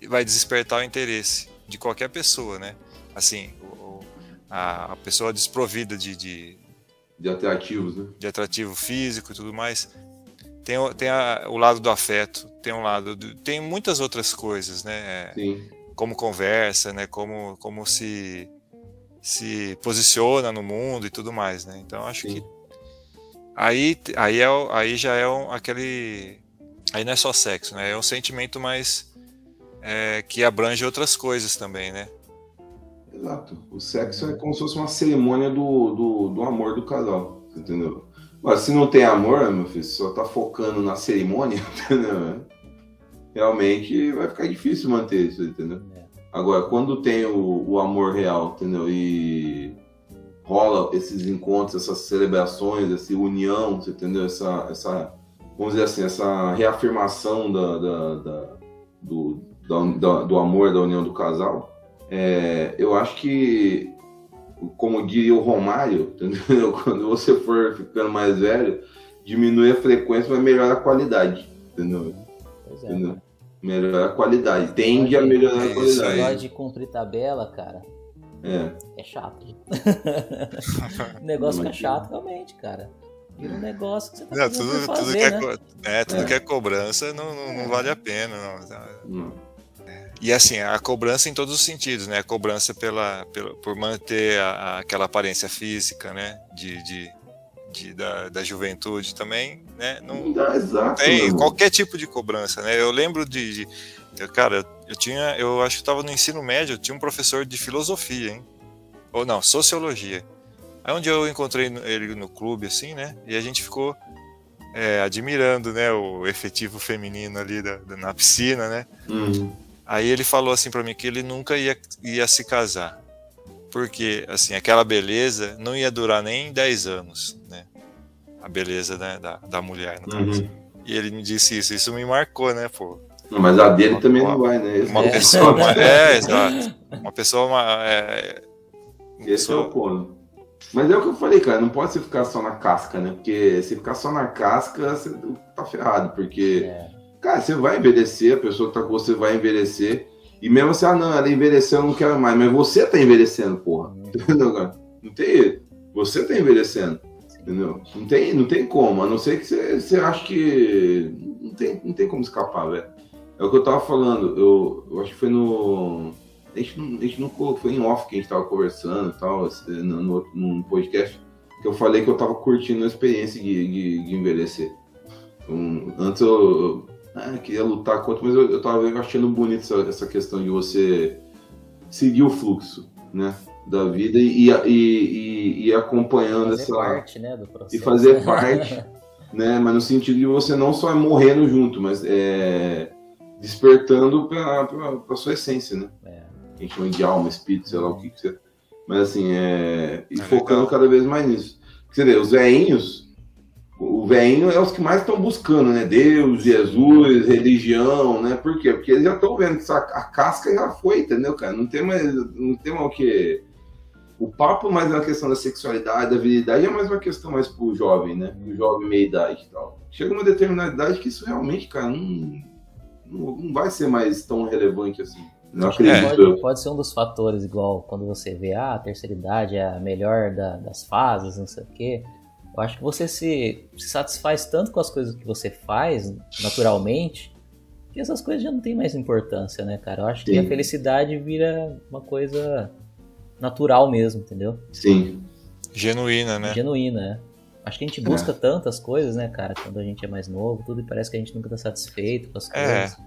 vai despertar o interesse de qualquer pessoa, né? Assim, a, a, pessoa desprovida de, de, de atrativos, né? De atrativo físico e tudo mais. Tem, tem a, o lado do afeto, tem um lado do, tem muitas outras coisas, né? Sim. Como conversa, né? Como, como se se posiciona no mundo e tudo mais, né? Então acho Sim. que aí aí é aí já é um, aquele aí não é só sexo, né? É um sentimento mais é, que abrange outras coisas também, né? Exato. O sexo é como se fosse uma cerimônia do, do, do amor do casal, entendeu? Mas se não tem amor, meu filho, só tá focando na cerimônia, *laughs* entendeu? Realmente vai ficar difícil manter isso, entendeu? É. Agora, quando tem o, o amor real, entendeu? E rola esses encontros, essas celebrações, essa união, entendeu? Essa, essa, vamos dizer assim, essa reafirmação da, da, da do, da, do amor, da união do casal, é, eu acho que, como diria o Romário, *laughs* entendeu? quando você for ficando mais velho, diminui a frequência, mas melhora a qualidade, entendeu? Pois é. Entendeu? Melhora a qualidade, tende a melhorar a qualidade. Esse de cumprir tabela, cara, é, é chato. *laughs* o negócio fica chato realmente, cara. Vira um negócio que você tá não, tudo, fazer, tudo, que é, né? é, tudo é. que é cobrança não, não, não vale a pena. Não. não. E assim, a cobrança em todos os sentidos, né? A cobrança pela, pela por manter a, a, aquela aparência física, né? De, de, de da, da, juventude também, né? Não, não exato, tem não. qualquer tipo de cobrança, né? Eu lembro de, de eu, cara, eu tinha, eu acho que estava no ensino médio, eu tinha um professor de filosofia, hein? Ou não, sociologia. Aí um dia eu encontrei ele no clube, assim, né? E a gente ficou é, admirando, né? O efetivo feminino ali da, da na piscina, né? Uhum. Aí ele falou assim para mim que ele nunca ia, ia se casar. Porque, assim, aquela beleza não ia durar nem 10 anos, né? A beleza né, da, da mulher, no caso. Uhum. E ele me disse isso, isso me marcou, né, pô? Não, mas a dele uma, também uma, não vai, né? Esse uma é. pessoa, *laughs* uma, é, exato. Uma pessoa, uma, é, Esse pessoa... é o ponto. Mas é o que eu falei, cara, não pode você ficar só na casca, né? Porque se ficar só na casca, você tá ferrado, porque é. Cara, você vai envelhecer, a pessoa que tá com você vai envelhecer. E mesmo assim, ah, não, ela envelheceu, eu não quero mais. Mas você tá envelhecendo, porra. *laughs* Entendeu, cara? Não tem. Você tá envelhecendo. Entendeu? Não tem, não tem como, a não ser que você, você acha que. Não tem, não tem como escapar, velho. É o que eu tava falando. Eu, eu acho que foi no. A gente, não, a gente não foi em off que a gente tava conversando e tal, no, no, num podcast, que eu falei que eu tava curtindo a experiência de, de, de envelhecer. Então, antes eu, ah, queria lutar contra, mas eu, eu tava achando bonito essa, essa questão de você seguir o fluxo, né? Da vida e, e, e, e acompanhando fazer essa. Parte, né, do processo. E fazer parte, *laughs* né? Mas no sentido de você não só morrendo junto, mas é, despertando para a sua essência, né? É. A gente chama de alma, espírito, sei lá o que, que você. Mas assim, é. E é focando legal. cada vez mais nisso. Quer dizer, os veinhos o velhinho é os que mais estão buscando, né? Deus, Jesus, religião, né? Por quê? Porque eles já estão vendo que a casca já foi, entendeu, cara? Não tem mais, não tem mais o que. O papo mais é uma questão da sexualidade, da virilidade, é mais uma questão mais pro jovem, né? O jovem meia idade e tal. Chega uma determinada idade que isso realmente, cara, não, não, não vai ser mais tão relevante assim. Não acredito. Pode, pode, ser um dos fatores, igual quando você vê, ah, a terceira idade é a melhor da, das fases, não sei o quê. Eu acho que você se, se satisfaz tanto com as coisas que você faz naturalmente que essas coisas já não têm mais importância, né, cara? Eu acho Sim. que a felicidade vira uma coisa natural mesmo, entendeu? Sim. Genuína, né? Genuína, é. Acho que a gente busca é. tantas coisas, né, cara, quando a gente é mais novo, tudo e parece que a gente nunca tá satisfeito com as é. coisas.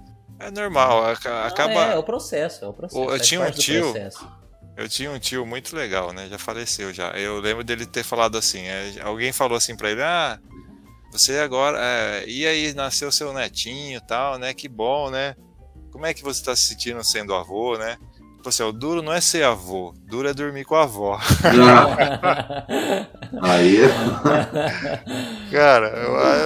É, é normal, acaba... Não, é, é o processo, é o processo. Eu tinha um tio, eu tinha um tio muito legal, né? Já faleceu já. Eu lembro dele ter falado assim. É, alguém falou assim para ele: Ah, você agora. É, e aí, nasceu seu netinho tal, né? Que bom, né? Como é que você está se sentindo sendo avô, né? Tipo assim, o duro não é ser avô, duro é dormir com a avó. *laughs* Aí é. *laughs* Cara,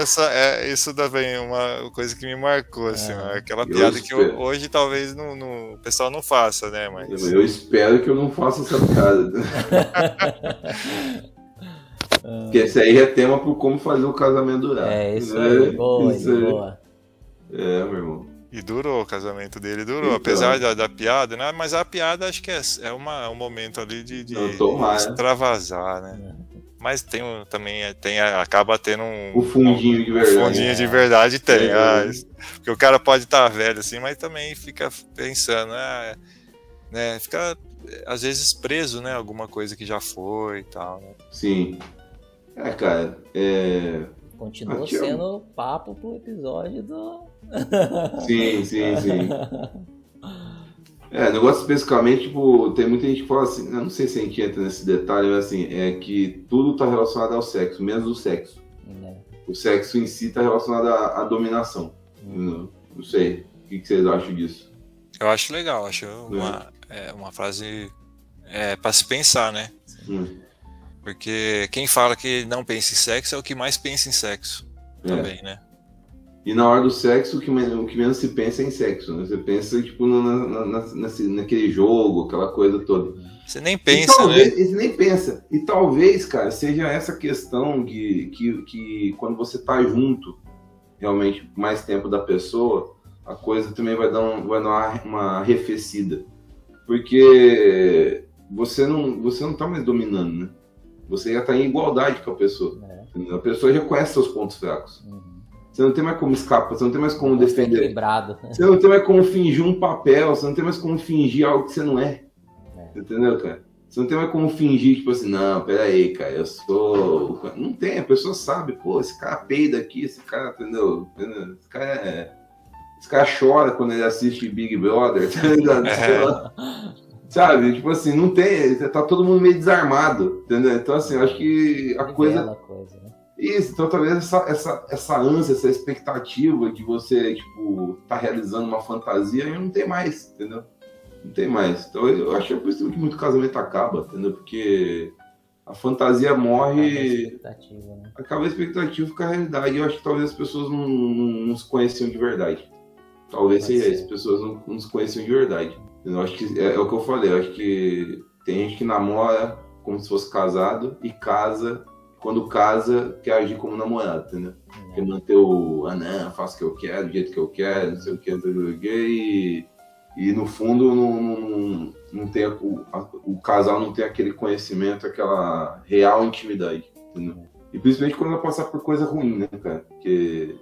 essa, é, isso também é uma coisa que me marcou, assim, é. aquela piada que eu, hoje talvez não, não, o pessoal não faça, né? Mas... Eu espero que eu não faça essa piada. *laughs* Porque esse aí é tema para como fazer o casamento durar. É, isso né? aí, boa, isso aí. boa. É, meu irmão. E durou, o casamento dele durou, então, apesar da, da, piada, né? Mas a piada acho que é, é uma, um momento ali de, de extravasar, né? Mas tem um, também é, tem, acaba tendo um. O fundinho de verdade. O fundinho de verdade tem. É. Ah, porque o cara pode estar tá velho assim, mas também fica pensando, ah, né? Fica às vezes preso, né? Alguma coisa que já foi e tal. Né? Sim. É, cara, é Continua Aqui, sendo ó. papo pro episódio do. Sim, sim, sim. *laughs* É, negócio especificamente, tipo, tem muita gente que fala assim, não sei se a gente entra nesse detalhe, mas assim, é que tudo tá relacionado ao sexo, menos o sexo. É. O sexo em si tá relacionado à, à dominação. Hum. Não, não, sei. O que, que, vocês acham disso? Eu acho legal, acho uma, é. é uma frase é, para se pensar, né? Hum. Porque quem fala que não pensa em sexo é o que mais pensa em sexo é. também, né? E na hora do sexo, o que, menos, o que menos se pensa é em sexo, né? Você pensa, tipo, na, na, na, naquele jogo, aquela coisa toda. Você nem pensa, talvez, né? Você nem pensa. E talvez, cara, seja essa questão que, que, que quando você tá junto, realmente, mais tempo da pessoa, a coisa também vai dar, um, vai dar uma, uma arrefecida. Porque você não, você não tá mais dominando, né? Você já está em igualdade com a pessoa. É. A pessoa já conhece seus pontos fracos. Uhum. Você não tem mais como escapar, você não tem mais como defender. Equilibrado. Você não tem mais como fingir um papel, você não tem mais como fingir algo que você não é. é. Entendeu, cara? Você não tem mais como fingir, tipo assim, não, peraí, cara, eu sou. Não tem, a pessoa sabe, pô, esse cara peida aqui, esse cara, entendeu? Esse cara é. Esse cara chora quando ele assiste Big Brother, *laughs* tá? É. Sabe? Tipo assim, não tem. Tá todo mundo meio desarmado, entendeu? Então, assim, eu acho que a coisa. coisa né? Isso, então talvez essa, essa, essa ânsia, essa expectativa de você, tipo, tá realizando uma fantasia, não tem mais, entendeu? Não tem mais. Então eu acho que é por isso que muito casamento acaba, entendeu? Porque a fantasia morre. Acaba a expectativa, né? Acaba a expectativa fica a realidade. Eu acho que talvez as pessoas não, não, não se conheciam de verdade. Talvez seja isso, as pessoas não, não se conheciam de verdade. Eu acho que é, é, o que eu falei, eu acho que tem gente que namora como se fosse casado e casa, quando casa, quer agir como namorado, entendeu? Uhum. Quer manter o, ah não, faço o que eu quero, do jeito que eu quero, não sei o que, não sei o que, e, e no fundo não, não, não tem, o, a, o casal não tem aquele conhecimento, aquela real intimidade, entendeu? E principalmente quando ela passar por coisa ruim, né, cara? Porque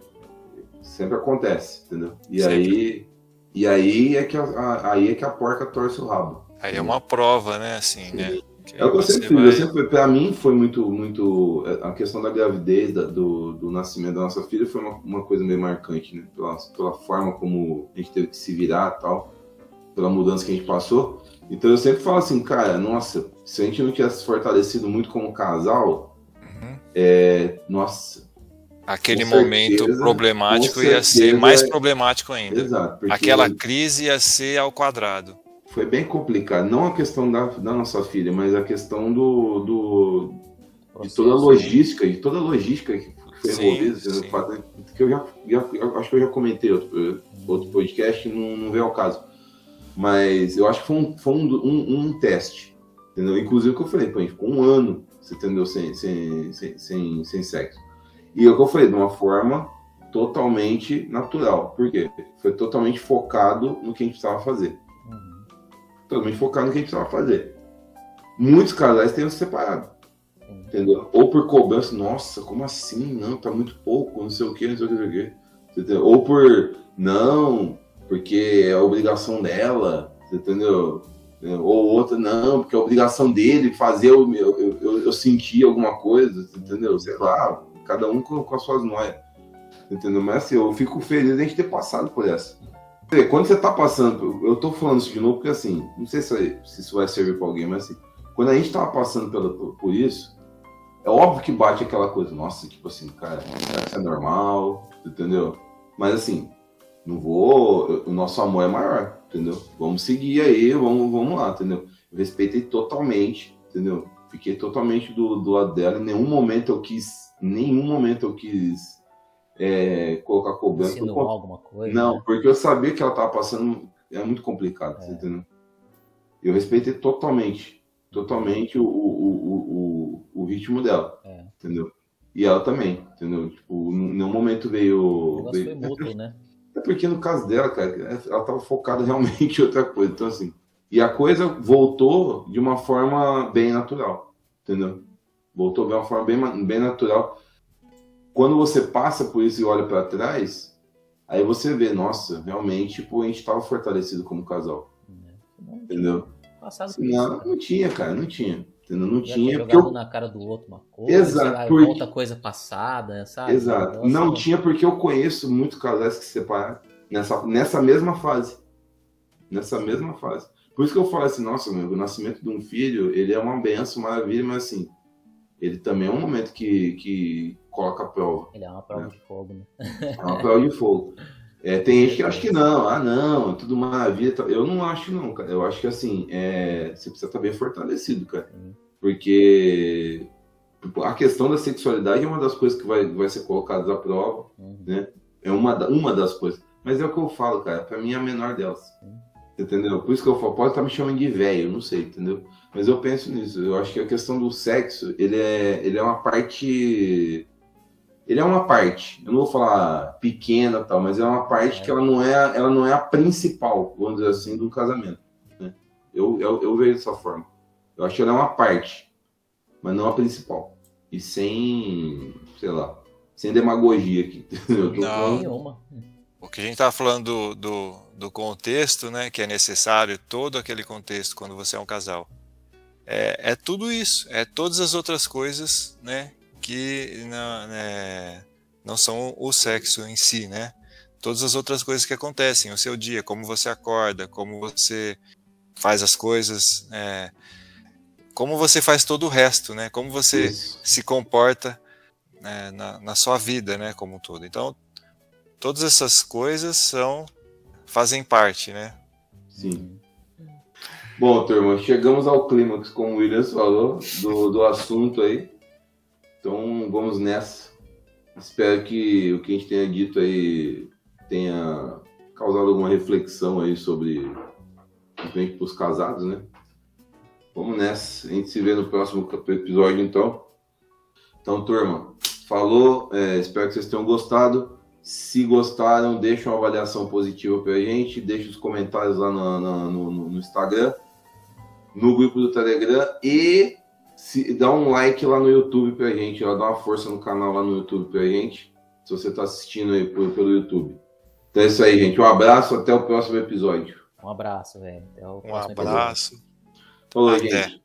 sempre acontece, entendeu? E sempre. aí e aí é que a, aí é que a porca torce o rabo. Aí é uma prova, né, assim, Sim. né? É o que eu sempre fiz, vai... eu sempre, pra mim foi muito, muito, a questão da gravidez, da, do, do nascimento da nossa filha foi uma, uma coisa meio marcante, né, pela, pela forma como a gente teve que se virar e tal, pela mudança que a gente passou, então eu sempre falo assim, cara, nossa, se a gente não tivesse fortalecido muito como casal, uhum. é, nossa, aquele momento problemático ia ser mais problemático ainda. Exato, Aquela crise ia ser ao quadrado. Foi bem complicado. Não a questão da, da nossa filha, mas a questão do, do de toda a logística, de toda a logística que foi envolvida. Que eu já, já, acho que eu já comentei outro, outro podcast, não, não veio ao caso. Mas eu acho que foi um, foi um, um, um teste. Entendeu? Inclusive o que eu falei, pô, a gente ficou um ano, você entendeu, sem, sem, sem, sem, sem sexo. E é o que eu falei, de uma forma totalmente natural. Por quê? Foi totalmente focado no que a gente precisava fazer. Totalmente focado no que a gente precisava fazer. Muitos casais têm se separado. Entendeu? Ou por cobrança, nossa, como assim? Não, tá muito pouco, não sei o que, não sei o que, não sei o que. Ou por, não, porque é obrigação dela, entendeu? Ou outra, não, porque é obrigação dele fazer eu, eu, eu, eu sentir alguma coisa, entendeu? Sei lá, cada um com, com as suas noias. Entendeu? Mas assim, eu fico feliz de a gente ter passado por essa. Quando você tá passando, eu tô falando isso de novo porque assim, não sei se, se isso vai servir para alguém, mas assim, quando a gente tava passando pela, por, por, isso, é óbvio que bate aquela coisa, nossa, tipo assim, cara, isso é normal, entendeu? Mas assim, Não vou. O nosso amor é maior, entendeu? Vamos seguir aí, vamos, vamos lá, entendeu? Eu respeitei totalmente, entendeu? Fiquei totalmente do, do lado dela. Em nenhum momento eu quis. Nenhum momento eu quis é, colocar cobrança. Por... alguma coisa? Não, né? porque eu sabia que ela tava passando. É muito complicado, é. entendeu? Eu respeitei totalmente. Totalmente o, o, o, o, o ritmo dela. É. Entendeu? E ela também, entendeu? Tipo, em nenhum momento veio. O veio... foi *laughs* mútuo, né? É porque no caso dela, cara, ela tava focada *laughs* realmente em outra coisa. Então, assim. E a coisa voltou de uma forma bem natural, entendeu? Voltou de uma forma bem, bem natural. Quando você passa por isso e olha para trás, aí você vê, nossa, realmente, tipo, a gente estava fortalecido como casal. Entendeu? Passado não, não tinha, cara, não tinha. Entendeu? Não Já tinha. Porque eu... na cara do outro uma coisa, Exato, porque... outra coisa passada, sabe? Exato. Nossa, não tinha porque eu conheço muito casais que se separaram nessa, nessa mesma fase. Nessa mesma fase. Por isso que eu falo assim, nossa, meu, o nascimento de um filho, ele é uma benção, maravilha, mas assim, ele também é um momento que, que coloca a prova. Ele é uma prova né? de fogo, né? É uma prova de fogo. É, tem gente que acha que não, ah não, tudo maravilha. Eu não acho não, cara. Eu acho que assim, é, você precisa estar bem fortalecido, cara. Sim. Porque a questão da sexualidade é uma das coisas que vai, vai ser colocada à prova, uhum. né? É uma, uma das coisas. Mas é o que eu falo, cara. Pra mim é a menor delas. Uhum. Entendeu? Por isso que eu falo, pode estar me chamando de velho, não sei, entendeu? Mas eu penso nisso. Eu acho que a questão do sexo, ele é, ele é uma parte. Ele é uma parte. Eu não vou falar pequena tal, mas é uma parte que ela não é, ela não é a principal, vamos dizer assim, do casamento. Né? Eu, eu, eu vejo dessa forma. Eu acho que ela é uma parte, mas não a principal. E sem, sei lá, sem demagogia aqui. *laughs* Não, nenhuma. O que a gente está falando do, do, do contexto, né, que é necessário, todo aquele contexto quando você é um casal é, é tudo isso, é todas as outras coisas, né, que não, né, não são o sexo em si, né? Todas as outras coisas que acontecem, o seu dia, como você acorda, como você faz as coisas, é, como você faz todo o resto, né? Como você isso. se comporta né, na, na sua vida, né, como um todo. Então, todas essas coisas são fazem parte, né? Sim. Bom, turma, chegamos ao clímax, como o Williams falou, do, do assunto aí. Então vamos nessa. Espero que o que a gente tenha dito aí tenha causado alguma reflexão aí sobre principalmente para os casados, né? Vamos nessa. A gente se vê no próximo episódio, então. Então, turma, falou. É, espero que vocês tenham gostado. Se gostaram, deixa uma avaliação positiva para a gente. Deixa os comentários lá no, no, no Instagram no grupo do Telegram e se, dá um like lá no YouTube pra gente, ó, dá uma força no canal lá no YouTube pra gente, se você tá assistindo aí por, pelo YouTube. Então é isso aí, gente. Um abraço, até o próximo episódio. Um abraço, velho. Um abraço. Falou, gente.